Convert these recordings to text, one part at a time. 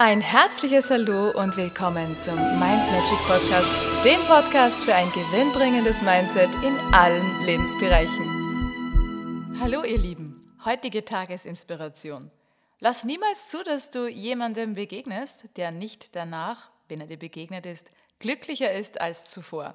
Ein herzliches Hallo und willkommen zum Mind Magic Podcast, dem Podcast für ein gewinnbringendes Mindset in allen Lebensbereichen. Hallo ihr Lieben, heutige Tagesinspiration. Lass niemals zu, dass du jemandem begegnest, der nicht danach, wenn er dir begegnet ist, glücklicher ist als zuvor.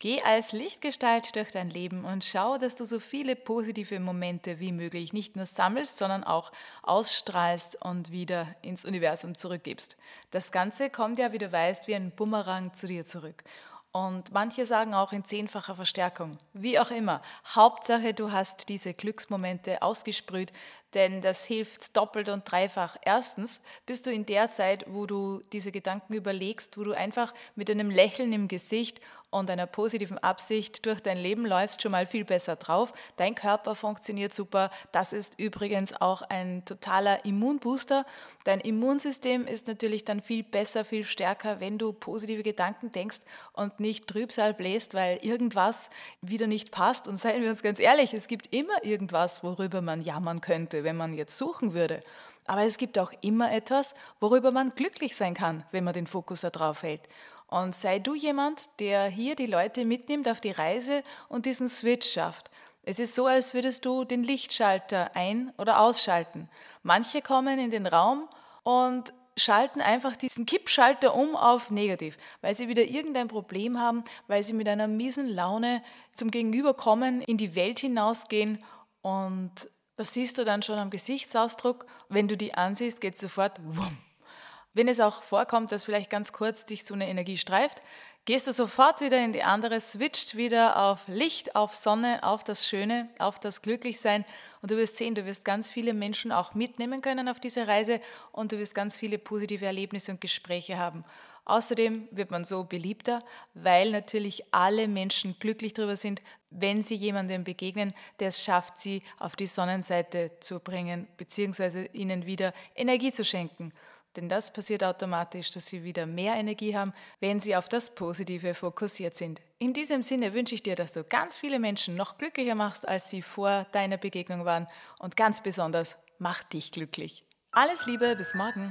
Geh als Lichtgestalt durch dein Leben und schau, dass du so viele positive Momente wie möglich nicht nur sammelst, sondern auch ausstrahlst und wieder ins Universum zurückgibst. Das Ganze kommt ja, wie du weißt, wie ein Bumerang zu dir zurück. Und manche sagen auch in zehnfacher Verstärkung. Wie auch immer. Hauptsache, du hast diese Glücksmomente ausgesprüht, denn das hilft doppelt und dreifach. Erstens bist du in der Zeit, wo du diese Gedanken überlegst, wo du einfach mit einem Lächeln im Gesicht und einer positiven Absicht durch dein Leben läufst, schon mal viel besser drauf. Dein Körper funktioniert super. Das ist übrigens auch ein totaler Immunbooster. Dein Immunsystem ist natürlich dann viel besser, viel stärker, wenn du positive Gedanken denkst und nicht Trübsal bläst, weil irgendwas wieder nicht passt. Und seien wir uns ganz ehrlich, es gibt immer irgendwas, worüber man jammern könnte, wenn man jetzt suchen würde. Aber es gibt auch immer etwas, worüber man glücklich sein kann, wenn man den Fokus darauf hält. Und sei du jemand, der hier die Leute mitnimmt auf die Reise und diesen Switch schafft. Es ist so, als würdest du den Lichtschalter ein- oder ausschalten. Manche kommen in den Raum und schalten einfach diesen Kippschalter um auf negativ, weil sie wieder irgendein Problem haben, weil sie mit einer miesen Laune zum Gegenüber kommen, in die Welt hinausgehen und das siehst du dann schon am Gesichtsausdruck. Wenn du die ansiehst, geht sofort wumm, wenn es auch vorkommt, dass vielleicht ganz kurz dich so eine Energie streift, gehst du sofort wieder in die andere, switcht wieder auf Licht, auf Sonne, auf das Schöne, auf das Glücklichsein und du wirst sehen, du wirst ganz viele Menschen auch mitnehmen können auf diese Reise und du wirst ganz viele positive Erlebnisse und Gespräche haben. Außerdem wird man so beliebter, weil natürlich alle Menschen glücklich darüber sind, wenn sie jemandem begegnen, der es schafft, sie auf die Sonnenseite zu bringen, beziehungsweise ihnen wieder Energie zu schenken. Denn das passiert automatisch, dass sie wieder mehr Energie haben, wenn sie auf das Positive fokussiert sind. In diesem Sinne wünsche ich dir, dass du ganz viele Menschen noch glücklicher machst, als sie vor deiner Begegnung waren. Und ganz besonders, mach dich glücklich. Alles Liebe, bis morgen.